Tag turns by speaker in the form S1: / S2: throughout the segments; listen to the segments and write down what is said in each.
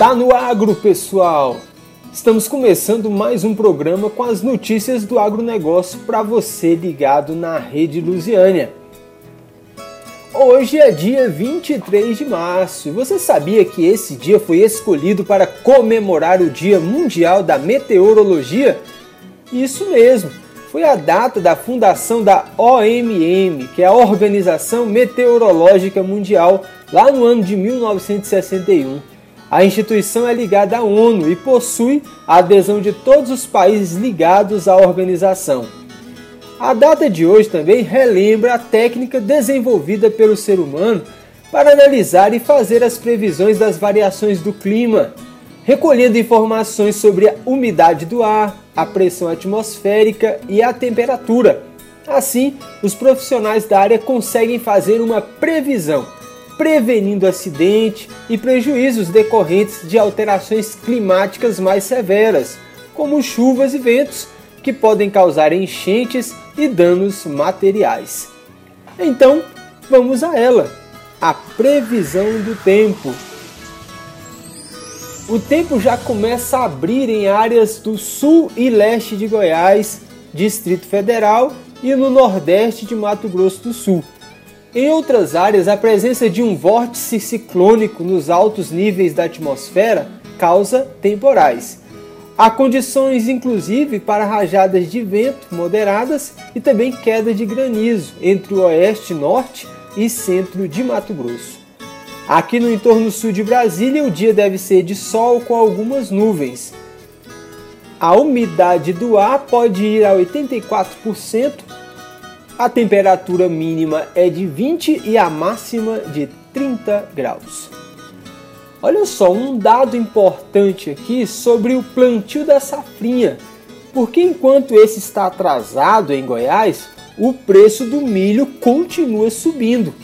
S1: Está no agro, pessoal! Estamos começando mais um programa com as notícias do agronegócio para você ligado na Rede Lusiânia. Hoje é dia 23 de março. Você sabia que esse dia foi escolhido para comemorar o Dia Mundial da Meteorologia? Isso mesmo, foi a data da fundação da OMM, que é a Organização Meteorológica Mundial, lá no ano de 1961. A instituição é ligada à ONU e possui a adesão de todos os países ligados à organização. A data de hoje também relembra a técnica desenvolvida pelo ser humano para analisar e fazer as previsões das variações do clima, recolhendo informações sobre a umidade do ar, a pressão atmosférica e a temperatura. Assim, os profissionais da área conseguem fazer uma previsão prevenindo acidente e prejuízos decorrentes de alterações climáticas mais severas, como chuvas e ventos, que podem causar enchentes e danos materiais. Então, vamos a ela, a previsão do tempo. O tempo já começa a abrir em áreas do sul e leste de Goiás, Distrito Federal e no nordeste de Mato Grosso do Sul em outras áreas, a presença de um vórtice ciclônico nos altos níveis da atmosfera causa temporais. Há condições, inclusive, para rajadas de vento moderadas e também queda de granizo entre o oeste, norte e centro de Mato Grosso. Aqui no entorno sul de Brasília, o dia deve ser de sol com algumas nuvens. A umidade do ar pode ir a 84% a temperatura mínima é de 20 e a máxima de 30 graus. Olha só, um dado importante aqui sobre o plantio da safrinha, porque enquanto esse está atrasado em Goiás, o preço do milho continua subindo.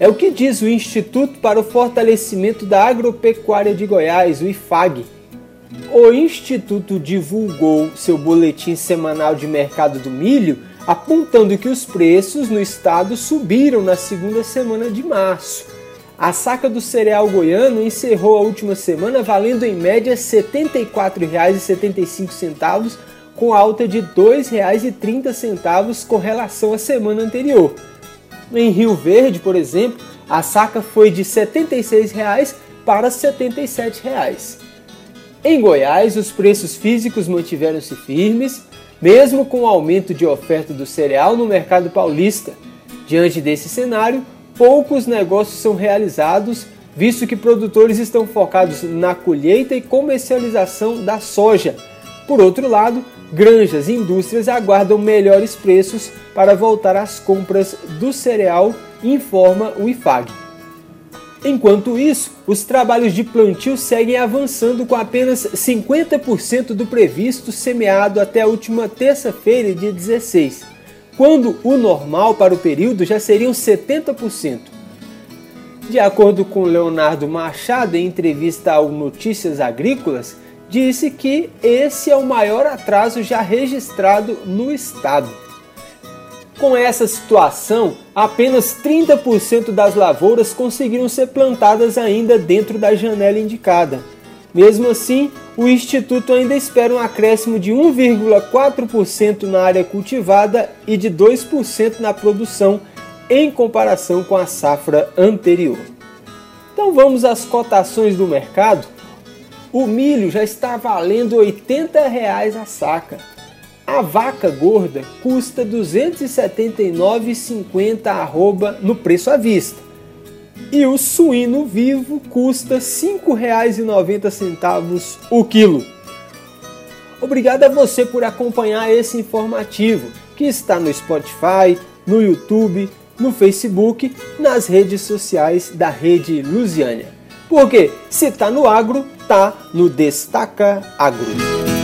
S1: É o que diz o Instituto para o Fortalecimento da Agropecuária de Goiás, o IFAG. O Instituto divulgou seu boletim semanal de mercado do milho apontando que os preços no estado subiram na segunda semana de março. A saca do cereal goiano encerrou a última semana valendo em média R$ 74,75, com alta de R$ 2,30 com relação à semana anterior. Em Rio Verde, por exemplo, a saca foi de R$ 76,00 para R$ 77,00. Em Goiás, os preços físicos mantiveram-se firmes mesmo com o aumento de oferta do cereal no mercado paulista. Diante desse cenário, poucos negócios são realizados, visto que produtores estão focados na colheita e comercialização da soja. Por outro lado, granjas e indústrias aguardam melhores preços para voltar às compras do cereal, informa o IFAG. Enquanto isso, os trabalhos de plantio seguem avançando com apenas 50% do previsto semeado até a última terça-feira, dia 16, quando o normal para o período já seriam 70%. De acordo com Leonardo Machado, em entrevista ao Notícias Agrícolas, disse que esse é o maior atraso já registrado no estado. Com essa situação, apenas 30% das lavouras conseguiram ser plantadas ainda dentro da janela indicada. Mesmo assim, o Instituto ainda espera um acréscimo de 1,4% na área cultivada e de 2% na produção, em comparação com a safra anterior. Então vamos às cotações do mercado. O milho já está valendo R$ 80 a saca. A vaca gorda custa R$ 279,50 no preço à vista. E o suíno vivo custa R$ 5,90 o quilo. Obrigado a você por acompanhar esse informativo que está no Spotify, no YouTube, no Facebook, nas redes sociais da Rede Lusiânia. Porque se está no agro, tá no Destaca Agro.